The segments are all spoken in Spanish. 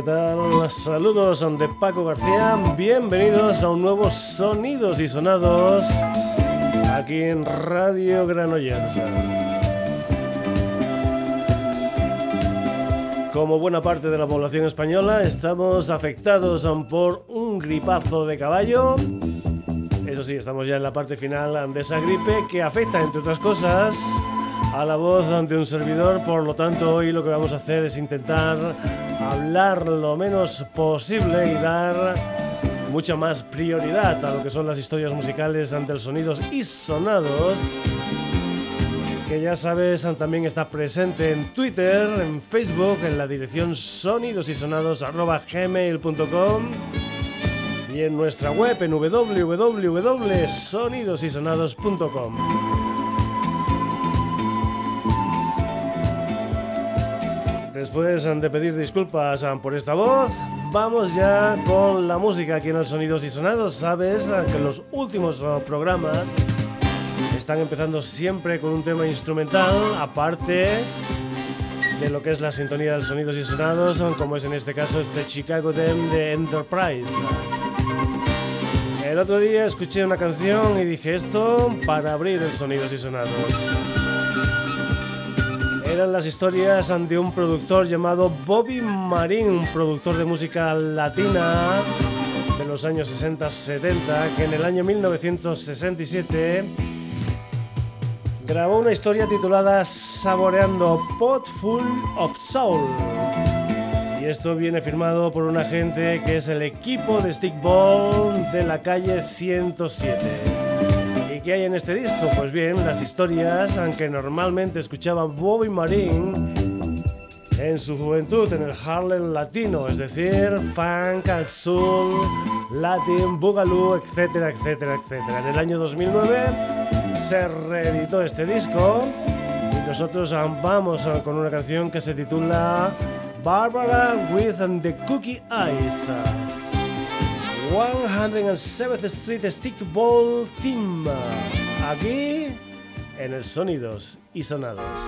¿Qué tal? Saludos de Paco García. Bienvenidos a un nuevo Sonidos y Sonados aquí en Radio Granollers. Como buena parte de la población española, estamos afectados por un gripazo de caballo. Eso sí, estamos ya en la parte final de esa gripe que afecta, entre otras cosas, a la voz de un servidor. Por lo tanto, hoy lo que vamos a hacer es intentar hablar lo menos posible y dar mucha más prioridad a lo que son las historias musicales ante los sonidos y sonados. Que ya sabes, también está presente en Twitter, en Facebook, en la dirección sonidosysonados.gmail.com y en nuestra web en www.sonidosysonados.com. Después de pedir disculpas por esta voz, vamos ya con la música aquí en el Sonidos y Sonados. Sabes que los últimos uh, programas están empezando siempre con un tema instrumental, aparte de lo que es la sintonía del Sonidos y Sonados, como es en este caso este Chicago Dem de Enterprise. El otro día escuché una canción y dije esto para abrir el Sonidos y Sonados eran las historias de un productor llamado Bobby Marín, un productor de música latina de los años 60-70, que en el año 1967 grabó una historia titulada Saboreando Pot Full of Soul. Y esto viene firmado por una gente que es el equipo de Stickball de la calle 107. ¿Qué hay en este disco? Pues bien, las historias, aunque normalmente escuchaba Bobby Marín en su juventud en el Harlem latino, es decir, funk, soul, latin, boogaloo, etcétera, etcétera, etcétera. En el año 2009 se reeditó este disco y nosotros vamos con una canción que se titula Barbara with the Cookie Eyes. 107th Street Stickball Team. Aquí en el Sonidos y Sonados.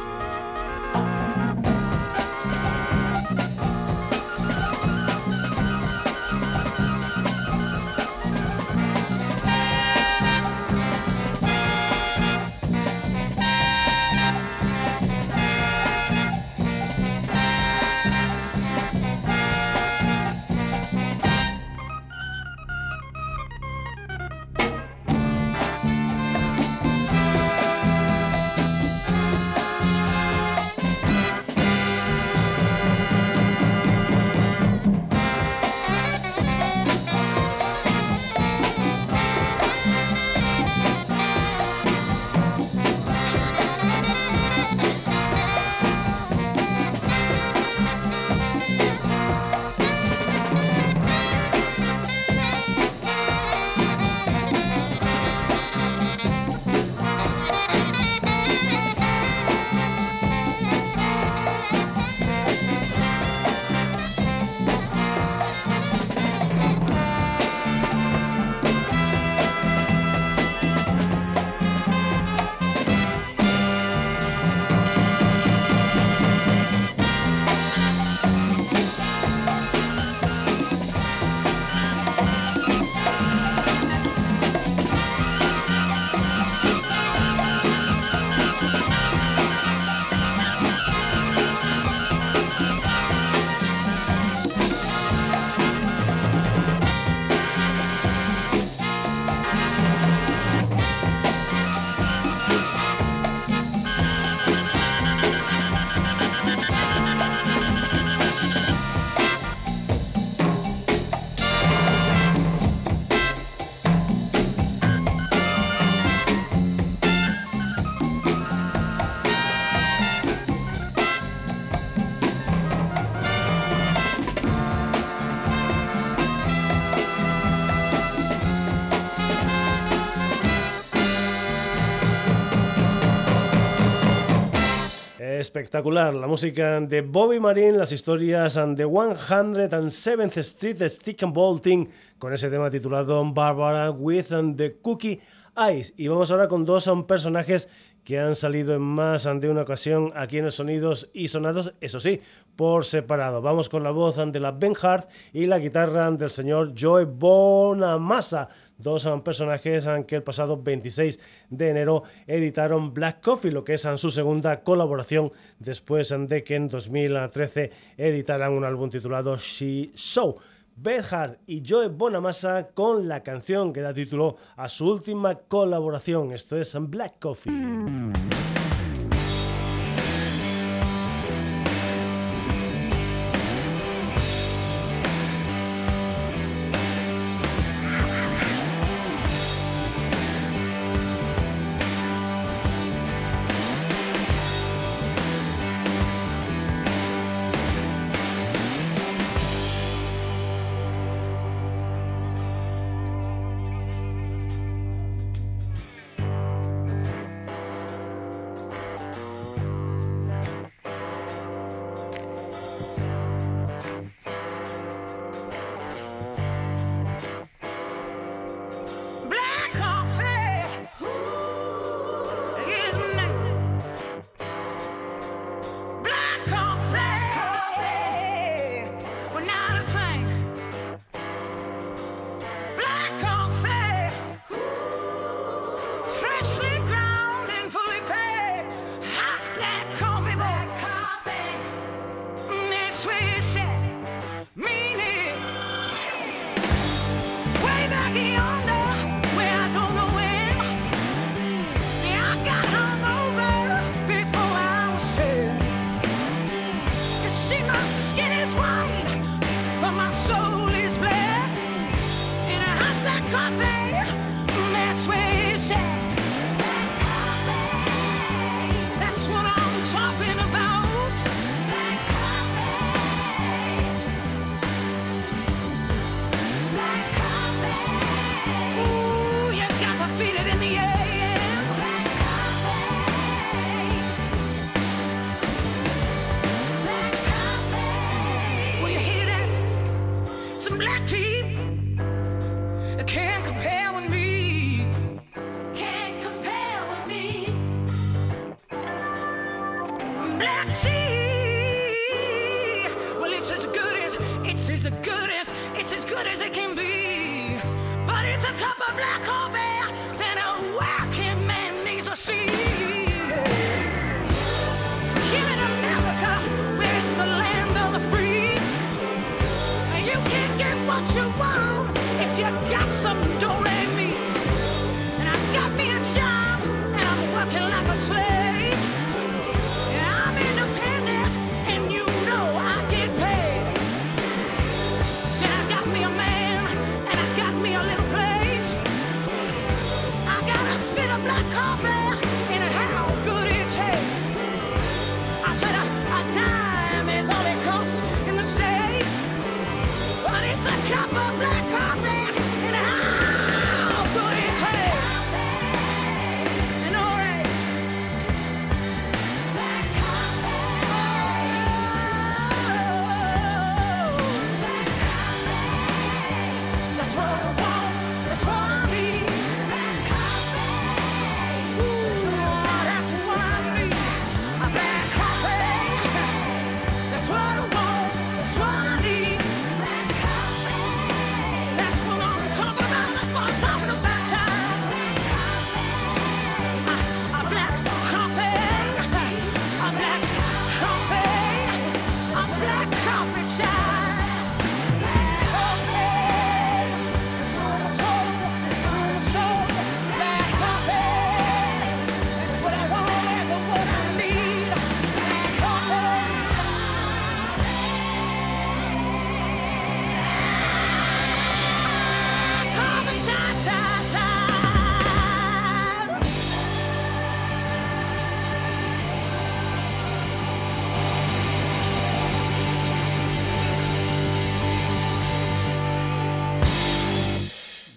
Espectacular. La música de Bobby Marine, las historias de 107th Street Stick and Bolting, con ese tema titulado Barbara with the Cookie Eyes. Y vamos ahora con dos personajes que han salido en más de una ocasión aquí en los Sonidos y Sonados, eso sí, por separado. Vamos con la voz de la Ben Hart y la guitarra del señor Joe Bonamassa, dos personajes que el pasado 26 de enero editaron Black Coffee, lo que es su segunda colaboración después de que en 2013 editaran un álbum titulado She Show. Beth Hart y Joe Bonamassa con la canción que da título a su última colaboración. Esto es Black Coffee.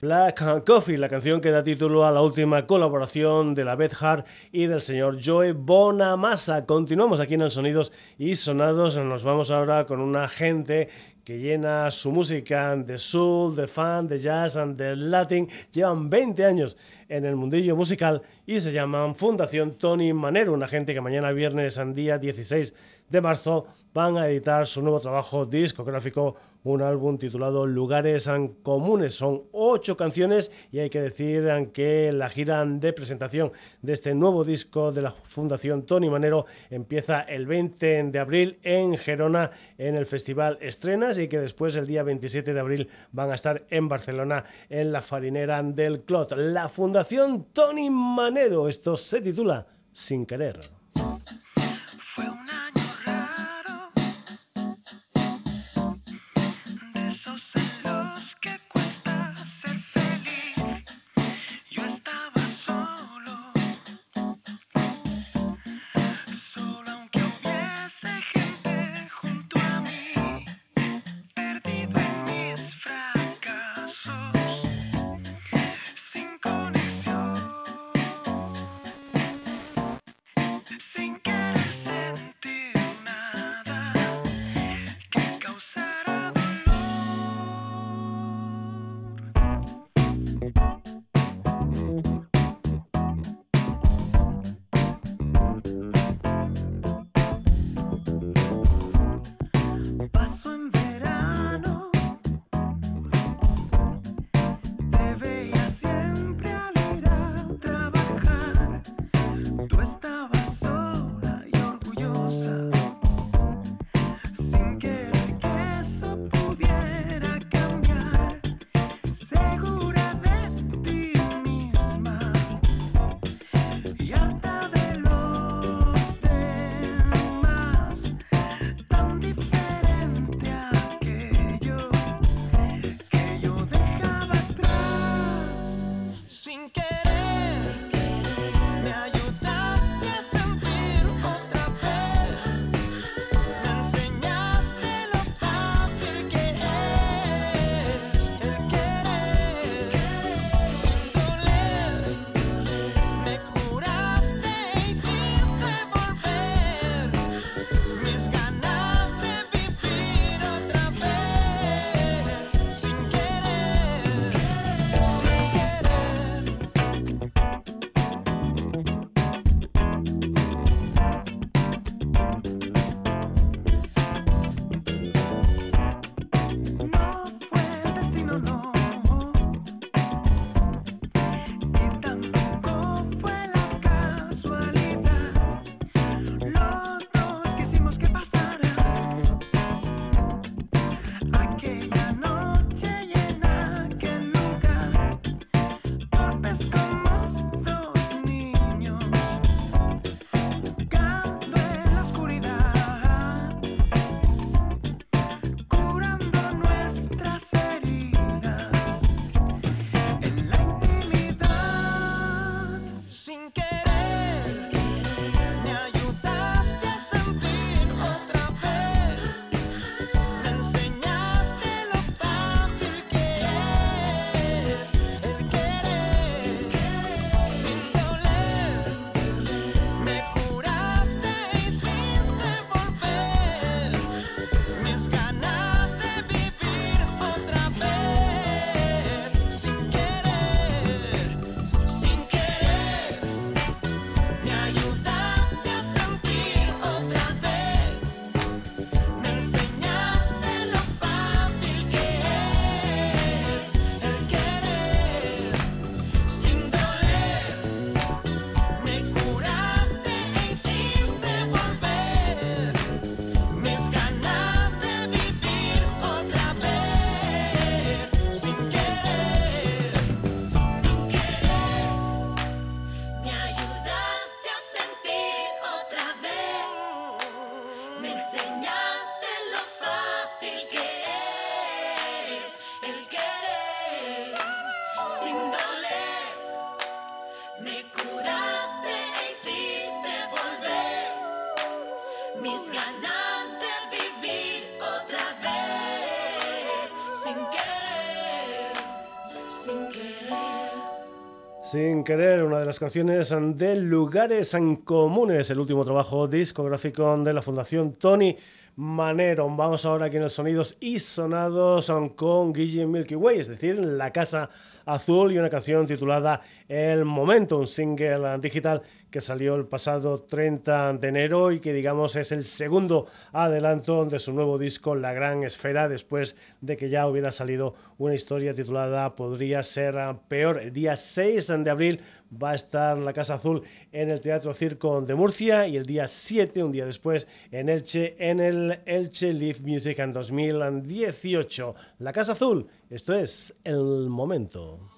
Black Coffee, la canción que da título a la última colaboración de la Beth Hart y del señor Joe Bonamassa. Continuamos aquí en el Sonidos y Sonados. Nos vamos ahora con una gente que llena su música de soul, de fan, de jazz y de latin. Llevan 20 años en el mundillo musical y se llaman Fundación Tony Manero, una gente que mañana viernes, en día 16 de marzo, van a editar su nuevo trabajo discográfico un álbum titulado Lugares Comunes. Son ocho canciones y hay que decir que la gira de presentación de este nuevo disco de la Fundación Tony Manero empieza el 20 de abril en Gerona en el Festival Estrenas y que después el día 27 de abril van a estar en Barcelona en la farinera del Clot. La Fundación Tony Manero, esto se titula Sin querer. Sin querer, una de las canciones de Lugares Comunes, el último trabajo discográfico de la Fundación Tony Manero. Vamos ahora aquí en el Sonidos y Sonados con Guille Milky Way, es decir, La Casa Azul y una canción titulada El Momento, un single digital que salió el pasado 30 de enero y que digamos es el segundo adelanto de su nuevo disco La Gran Esfera después de que ya hubiera salido una historia titulada Podría ser peor. El día 6 de abril va a estar la Casa Azul en el Teatro Circo de Murcia y el día 7, un día después, en Elche, en el Elche Live Music en 2018. La Casa Azul, esto es el momento.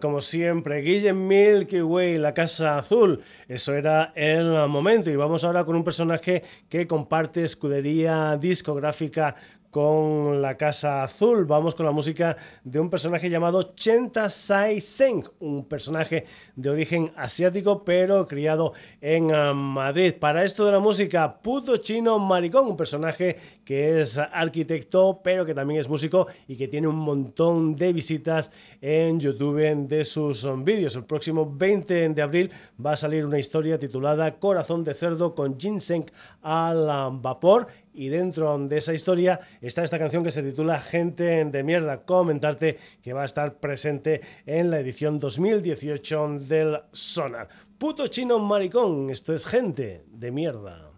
Como siempre. Guillem Milky Way, la Casa Azul. Eso era el momento. Y vamos ahora con un personaje que comparte escudería discográfica con la Casa Azul. Vamos con la música de un personaje llamado Chenta Sai Seng, un personaje de origen asiático pero criado en ah, Madrid. Para esto de la música, Puto Chino Maricón, un personaje que es arquitecto pero que también es músico y que tiene un montón de visitas en YouTube de sus vídeos. El próximo 20 de abril va a salir una historia titulada Corazón de cerdo con ginseng al vapor y dentro de esa historia está esta canción que se titula Gente de mierda. Comentarte que va a estar presente en la edición 2018 del Sonar. Puto chino maricón, esto es gente de mierda.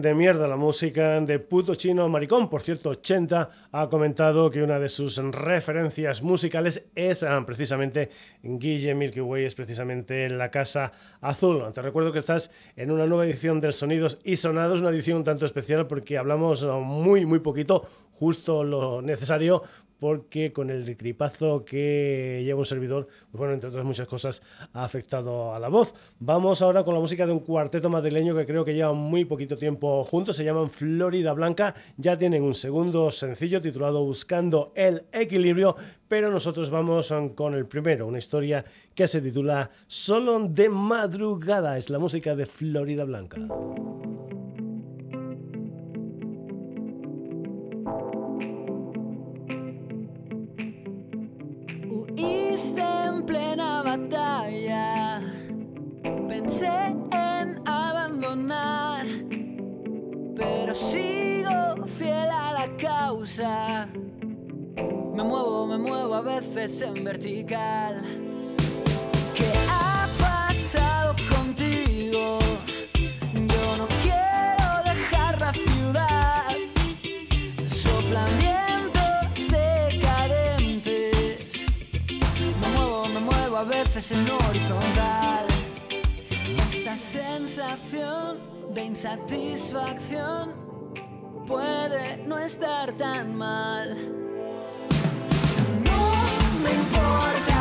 De mierda la música de puto chino maricón. Por cierto, 80 ha comentado que una de sus referencias musicales es ah, precisamente Guille Milky Way, es precisamente La Casa Azul. Te recuerdo que estás en una nueva edición del Sonidos y Sonados, una edición un tanto especial porque hablamos muy, muy poquito justo lo necesario porque con el gripazo que lleva un servidor, pues bueno, entre otras muchas cosas, ha afectado a la voz. Vamos ahora con la música de un cuarteto madrileño que creo que lleva muy poquito tiempo juntos, se llaman Florida Blanca, ya tienen un segundo sencillo titulado Buscando el Equilibrio, pero nosotros vamos con el primero, una historia que se titula Solo de madrugada, es la música de Florida Blanca. En plena batalla. Pensé en abandonar, pero sigo fiel a la causa. Me muevo, me muevo a veces en vertical. ¿Qué ha pasado contigo? En horizontal. Esta sensación de insatisfacción puede no estar tan mal. No me importa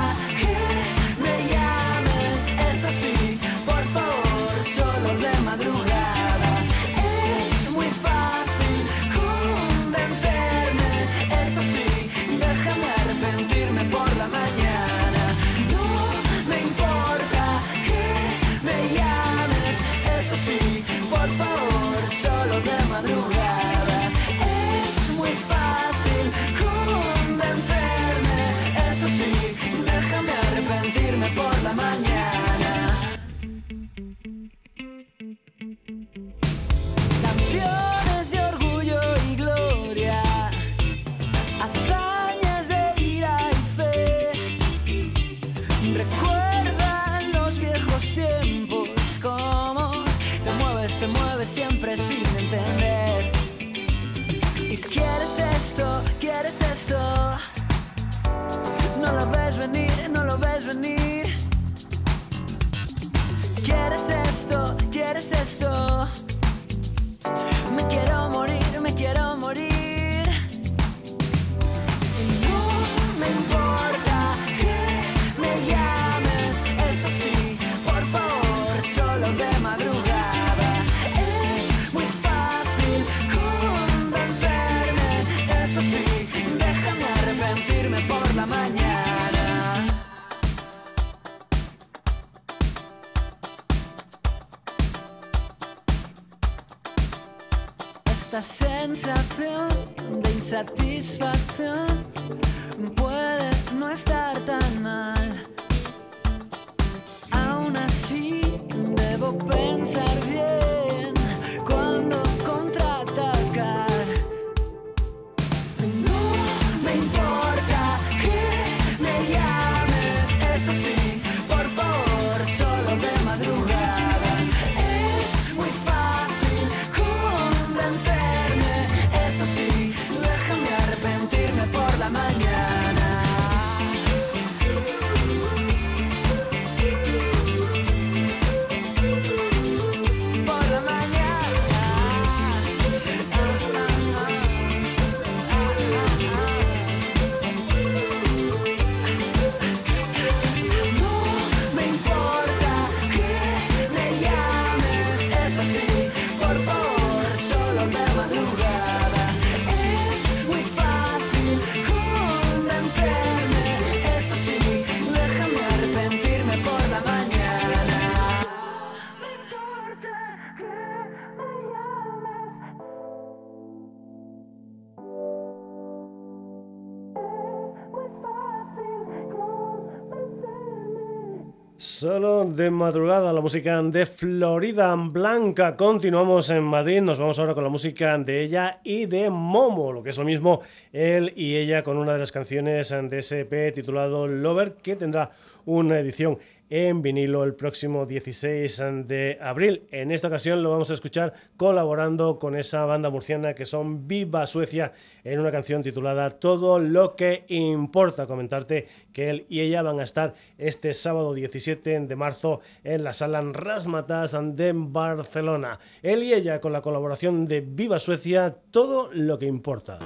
de madrugada la música de Florida Blanca. Continuamos en Madrid, nos vamos ahora con la música de ella y de Momo, lo que es lo mismo él y ella con una de las canciones de ese EP titulado Lover que tendrá una edición en vinilo el próximo 16 de abril. En esta ocasión lo vamos a escuchar colaborando con esa banda murciana que son Viva Suecia en una canción titulada Todo lo que importa. Comentarte que él y ella van a estar este sábado 17 de marzo en la sala Rasmatas de Barcelona. Él y ella con la colaboración de Viva Suecia, Todo lo que importa.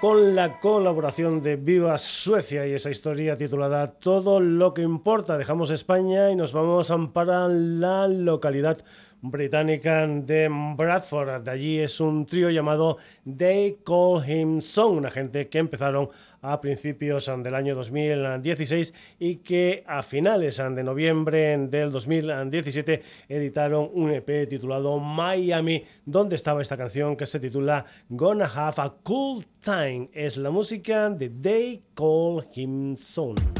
Con la colaboración de Viva Suecia y esa historia titulada Todo lo que importa. Dejamos España y nos vamos para la localidad británica de Bradford. De allí es un trío llamado They Call Him Song, una gente que empezaron a principios del año 2016 y que a finales de noviembre del 2017 editaron un EP titulado Miami, donde estaba esta canción que se titula Gonna Have a Cool Time. Es la música de They Call Him Song.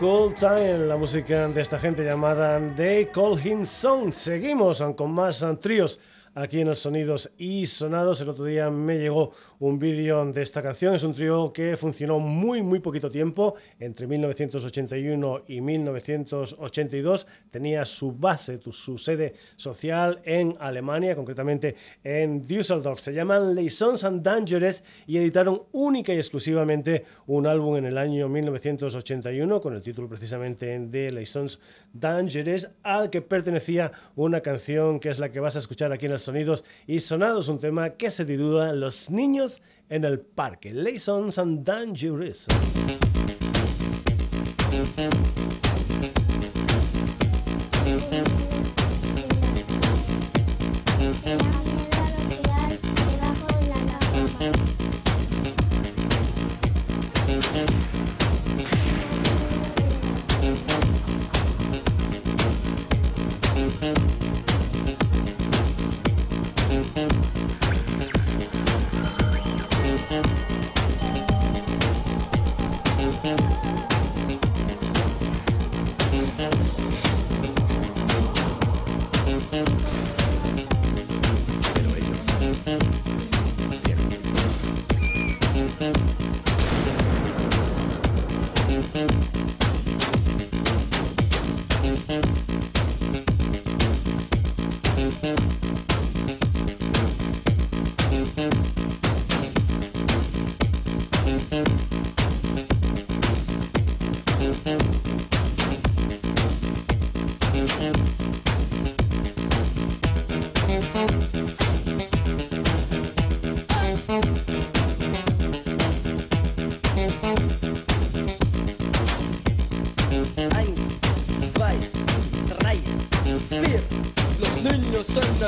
Cold Time, la música de esta gente llamada They Call Him Song. Seguimos con más tríos aquí en los Sonidos y Sonados. El otro día me llegó un vídeo de esta canción. Es un trío que funcionó muy, muy poquito tiempo, entre 1981 y 1982. Tenía su base, su sede social en Alemania, concretamente en Düsseldorf. Se llaman Sons and Dangerous y editaron única y exclusivamente un álbum en el año 1981 con el título precisamente de Sons Dangerous, al que pertenecía una canción que es la que vas a escuchar aquí en el sonidos y sonados, un tema que se titula Los niños en el parque, Lessons and Dangerous.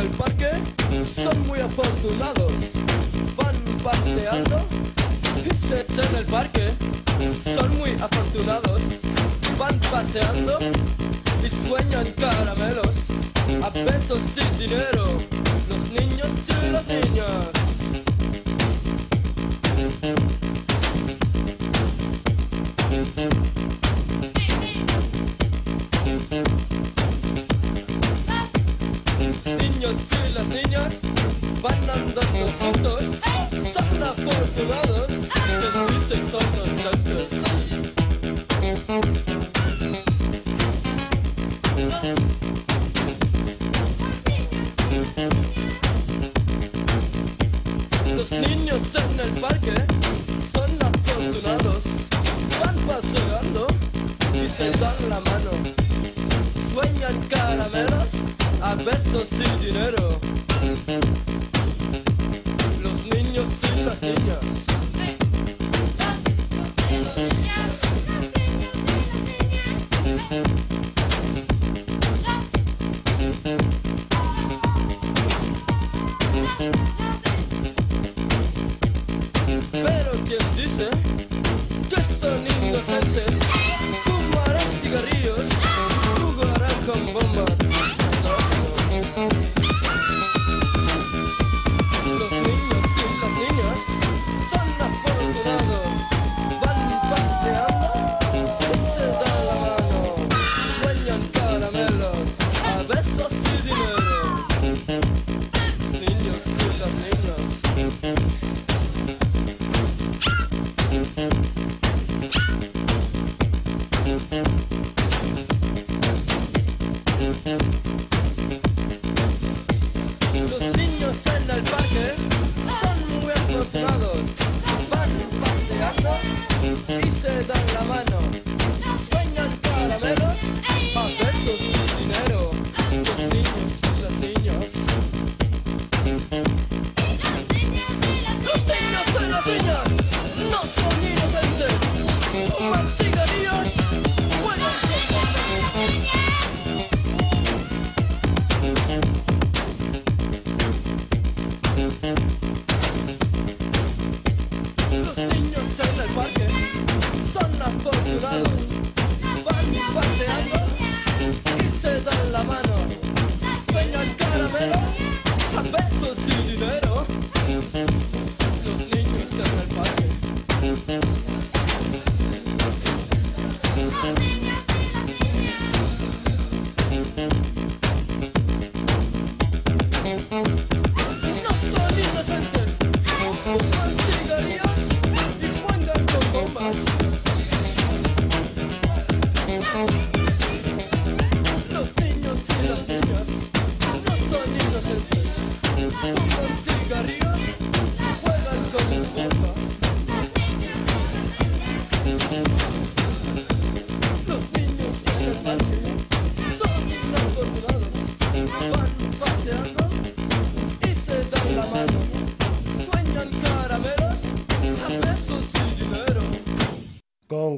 el parque son muy afortunados. Van paseando y se echan el parque. Son muy afortunados. Van paseando y sueñan caramelos. A pesos sin dinero. Los niños y las niñas.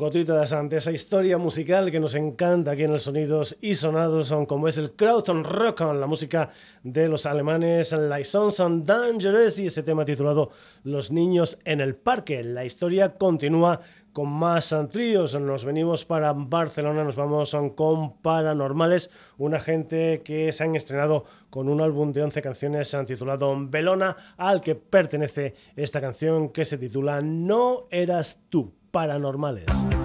Gotitas ante esa historia musical que nos encanta aquí en el Sonidos y Sonados, son como es el Krauton Rock, la música de los alemanes Like Sons and Dangerous y ese tema titulado Los niños en el parque. La historia continúa con más tríos. Nos venimos para Barcelona, nos vamos con Paranormales, una gente que se han estrenado con un álbum de 11 canciones titulado Belona, al que pertenece esta canción que se titula No eras tú, Paranormales.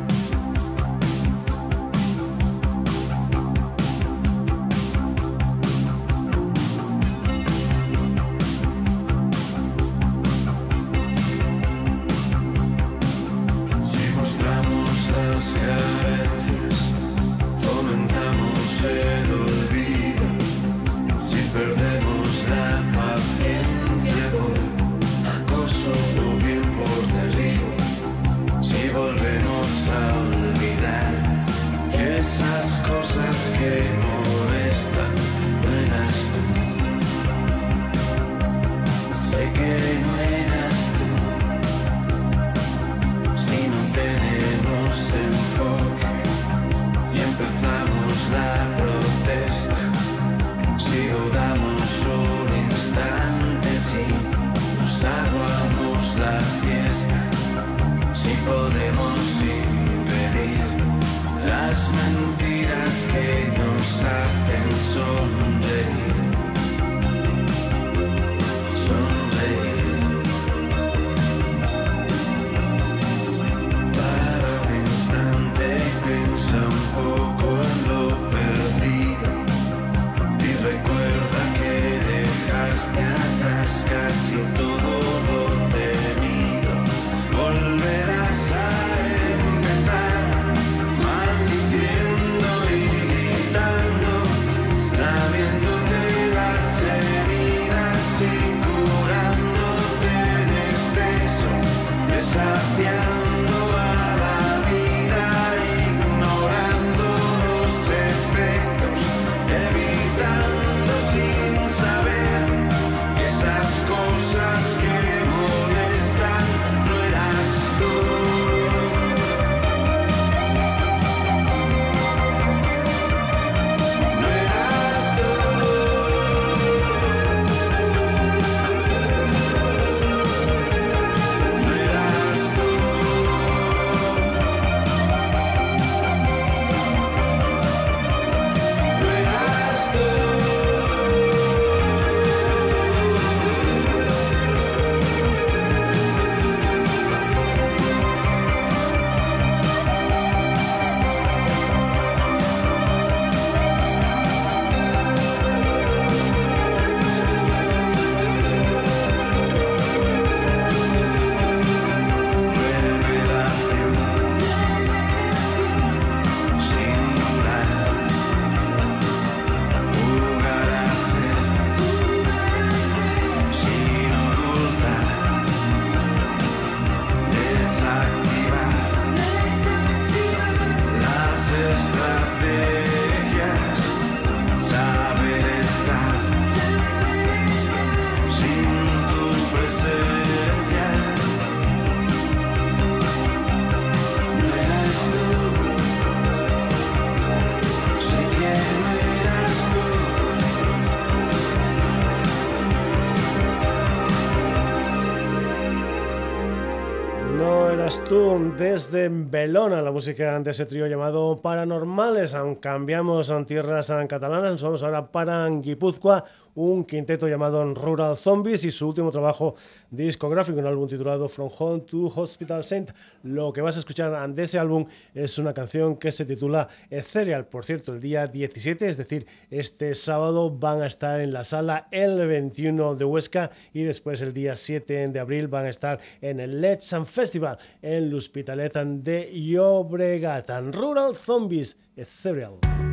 kujdes dhe Belona, la música de ese trío llamado Paranormales. Cambiamos a tierras catalanas, nos vamos ahora para Guipúzcoa, un quinteto llamado Rural Zombies y su último trabajo discográfico, un álbum titulado From Home to Hospital Saint. Lo que vas a escuchar de ese álbum es una canción que se titula Ethereal. Por cierto, el día 17, es decir, este sábado van a estar en la sala el 21 de Huesca y después el día 7 de abril van a estar en el Let's Festival en el Hospitalet de Llobregat. Rural Zombies Ethereal.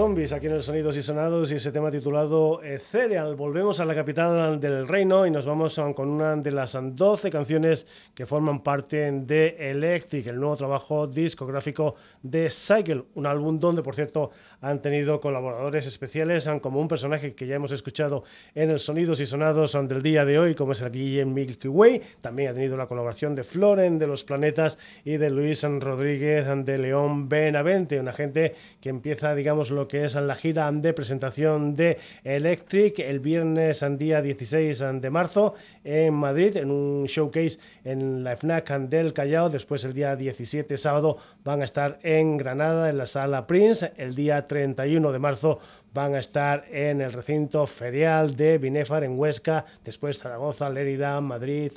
Zombies aquí en el Sonidos y Sonados y ese tema titulado Cereal. Volvemos a la capital del reino y nos vamos con una de las 12 canciones que forman parte de Electric, el nuevo trabajo discográfico de Cycle, un álbum donde, por cierto, han tenido colaboradores especiales como un personaje que ya hemos escuchado en el Sonidos y Sonados del día de hoy, como es el Guillem Milky Way. También ha tenido la colaboración de Floren de Los Planetas y de Luis Rodríguez de León Benavente, una gente que empieza, digamos, lo que es la gira de presentación de Electric el viernes día 16 de marzo en Madrid, en un showcase en la FNAC del Callao. Después el día 17 sábado van a estar en Granada, en la sala Prince. El día 31 de marzo van a estar en el recinto ferial de Binefar en Huesca, después Zaragoza, Lérida, Madrid,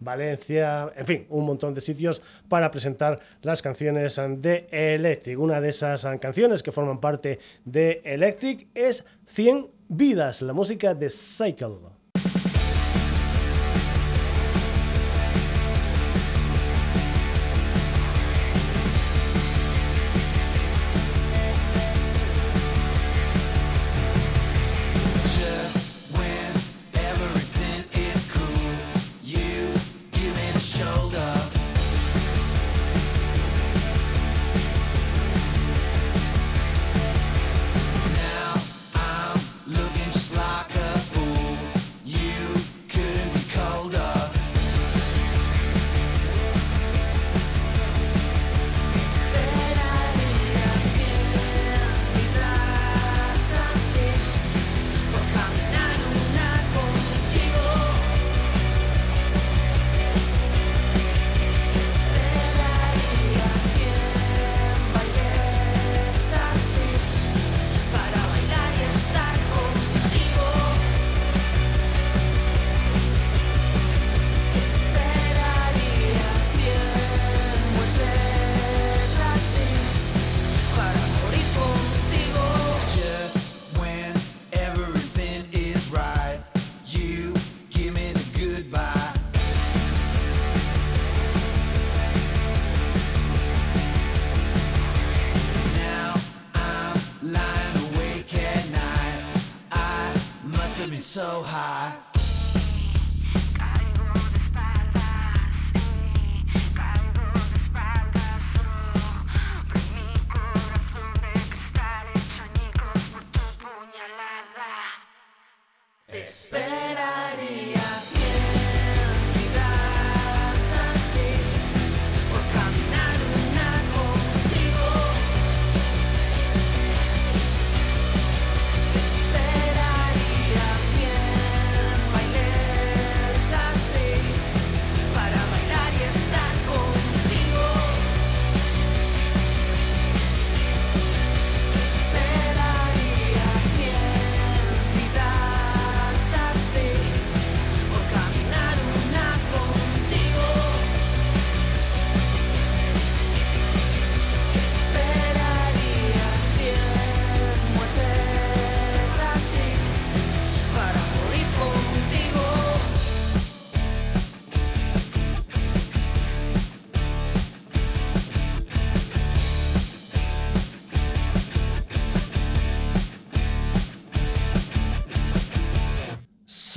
Valencia, en fin, un montón de sitios para presentar las canciones de Electric. Una de esas canciones que forman parte de Electric es 100 vidas, la música de Cycle.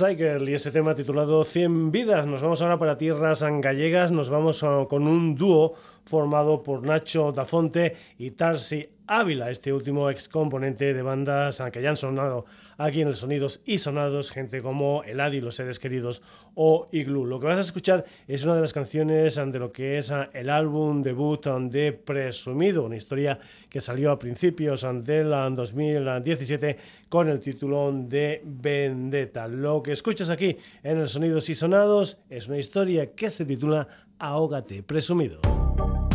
Cycle y ese tema titulado 100 vidas. Nos vamos ahora para tierras gallegas. Nos vamos con un dúo formado por Nacho Dafonte y Tarsi Ávila, este último ex componente de bandas que ya han sonado aquí en el Sonidos y Sonados, gente como Eladi, Los Seres Queridos o Igloo. Lo que vas a escuchar es una de las canciones de lo que es el álbum debut de Presumido, una historia que salió a principios del ah, 2017 con el título de Vendetta. Lo que escuchas aquí en el Sonidos y Sonados es una historia que se titula Ahógate, Presumido. thank you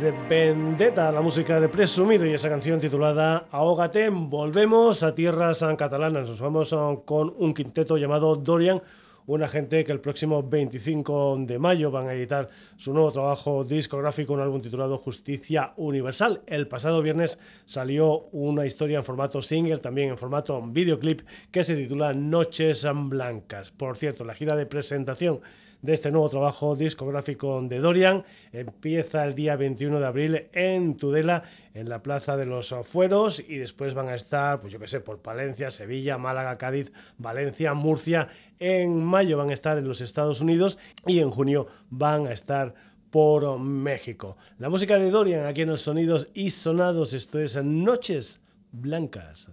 Desde Vendetta, la música de Presumido y esa canción titulada Ahógate, volvemos a tierras catalanas. Nos vamos con un quinteto llamado Dorian, una gente que el próximo 25 de mayo van a editar su nuevo trabajo discográfico, un álbum titulado Justicia Universal. El pasado viernes salió una historia en formato single, también en formato videoclip, que se titula Noches Blancas. Por cierto, la gira de presentación de este nuevo trabajo discográfico de Dorian. Empieza el día 21 de abril en Tudela, en la Plaza de los Fueros, y después van a estar, pues yo qué sé, por Palencia, Sevilla, Málaga, Cádiz, Valencia, Murcia. En mayo van a estar en los Estados Unidos y en junio van a estar por México. La música de Dorian aquí en los Sonidos y Sonados, esto es Noches Blancas.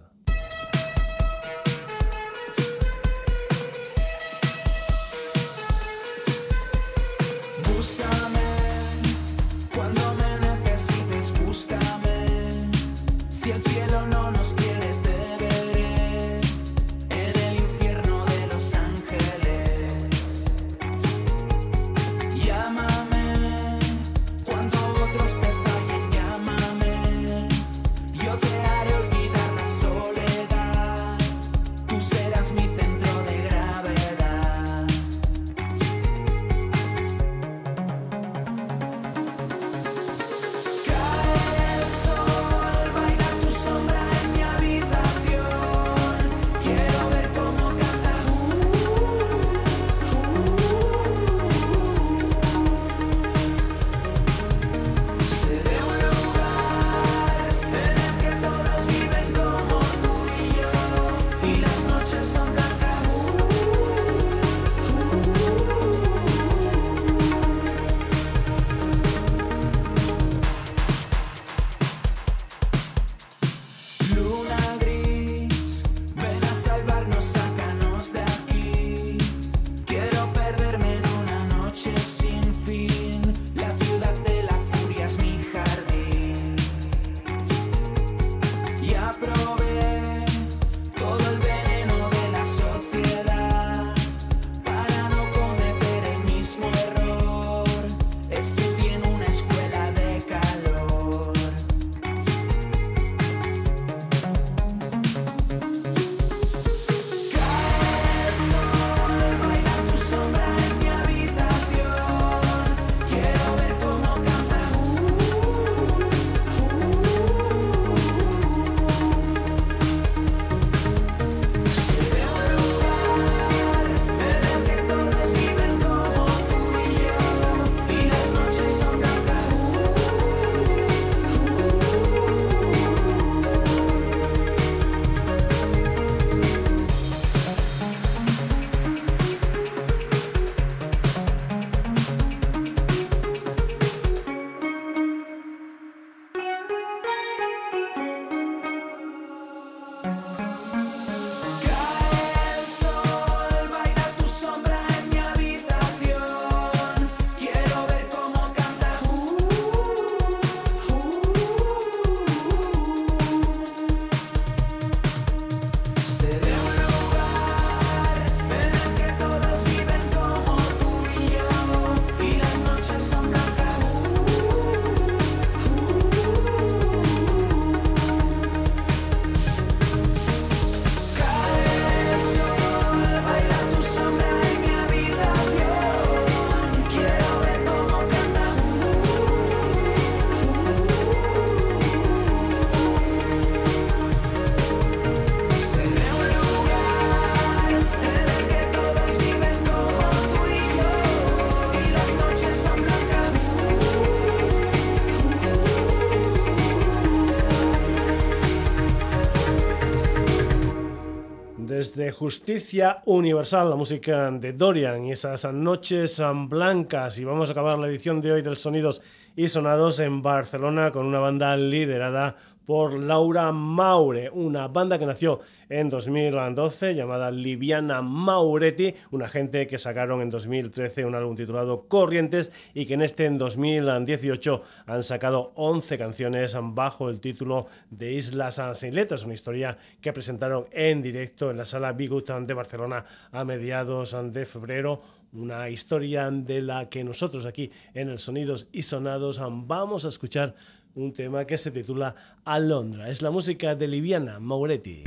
Justicia Universal, la música de Dorian y esas noches blancas. Y vamos a acabar la edición de hoy del Sonidos y Sonados en Barcelona con una banda liderada por Laura Maure, una banda que nació en 2012 llamada Liviana Mauretti, una gente que sacaron en 2013 un álbum titulado Corrientes y que en este en 2018 han sacado 11 canciones bajo el título de Islas sin letras, una historia que presentaron en directo en la sala Bigut de Barcelona a mediados de febrero una historia de la que nosotros aquí en el Sonidos y Sonados vamos a escuchar un tema que se titula Alondra. Es la música de Liviana Mauretti.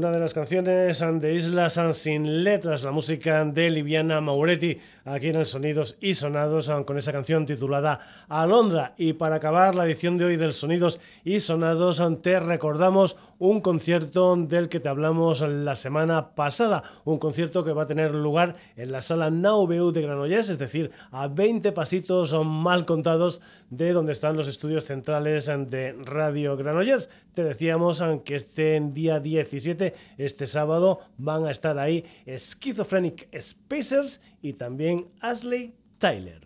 Una de las canciones de Islas sin letras, la música de Liviana Mauretti, aquí en el Sonidos y Sonados, con esa canción titulada Alondra. Y para acabar la edición de hoy del Sonidos y Sonados, te recordamos un concierto del que te hablamos la semana pasada, un concierto que va a tener lugar en la sala NauBU de Granollers, es decir, a 20 pasitos mal contados de donde están los estudios centrales de Radio Granollers. Te decíamos que este día 17 este sábado van a estar ahí Schizophrenic Spacers y también Ashley Tyler.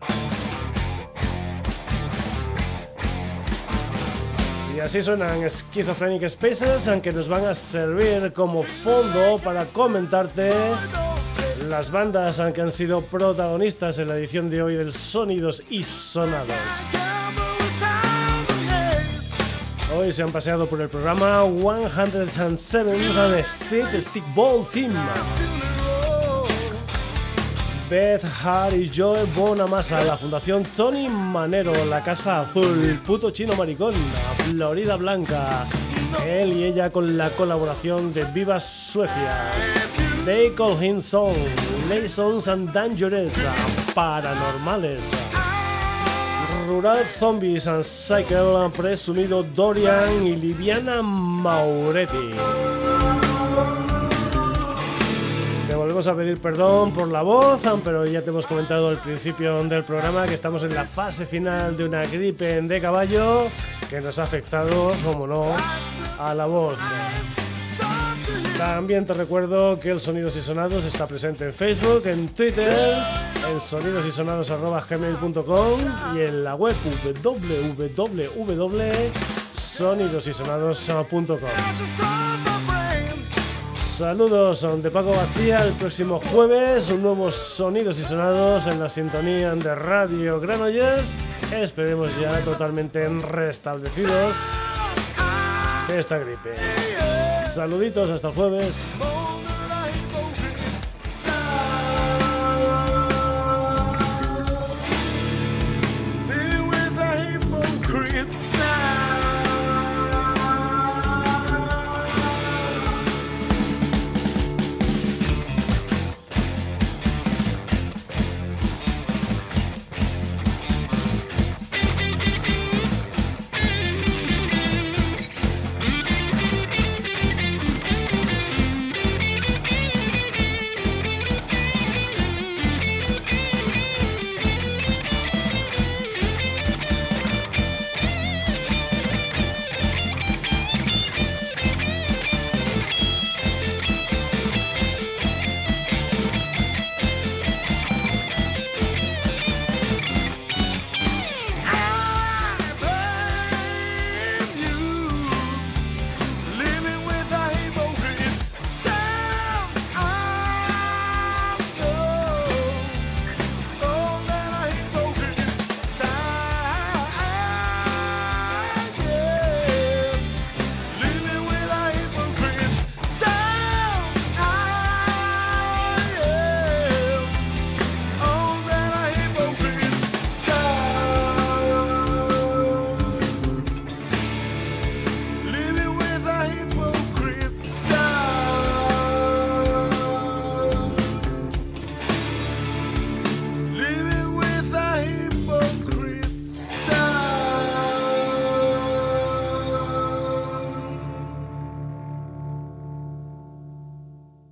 Y así suenan Schizophrenic Spacers, aunque nos van a servir como fondo para comentarte las bandas que han sido protagonistas en la edición de hoy del Sonidos y Sonados. Hoy se han paseado por el programa 107 de Street Stickball Team. Beth Hart y Joe Bonamassa, la Fundación Tony Manero, la Casa Azul, Puto Chino Maricón, Florida Blanca, él y ella con la colaboración de Viva Suecia, They Call Him Song, Lessons and Dangerous, Paranormales, Rural Zombies and Cycle, Presumido Dorian y Liviana Mauretti. Volvemos a pedir perdón por la voz, pero ya te hemos comentado al principio del programa que estamos en la fase final de una gripe de caballo que nos ha afectado, como no, a la voz. También te recuerdo que el Sonidos y Sonados está presente en Facebook, en Twitter, en sonidosysonados.gmail.com y en la web www.sonidosysonados.com. Saludos de Paco García. El próximo jueves, un nuevo Sonidos y Sonados en la sintonía de Radio Granollers. Esperemos ya totalmente restablecidos de esta gripe. Saluditos hasta el jueves.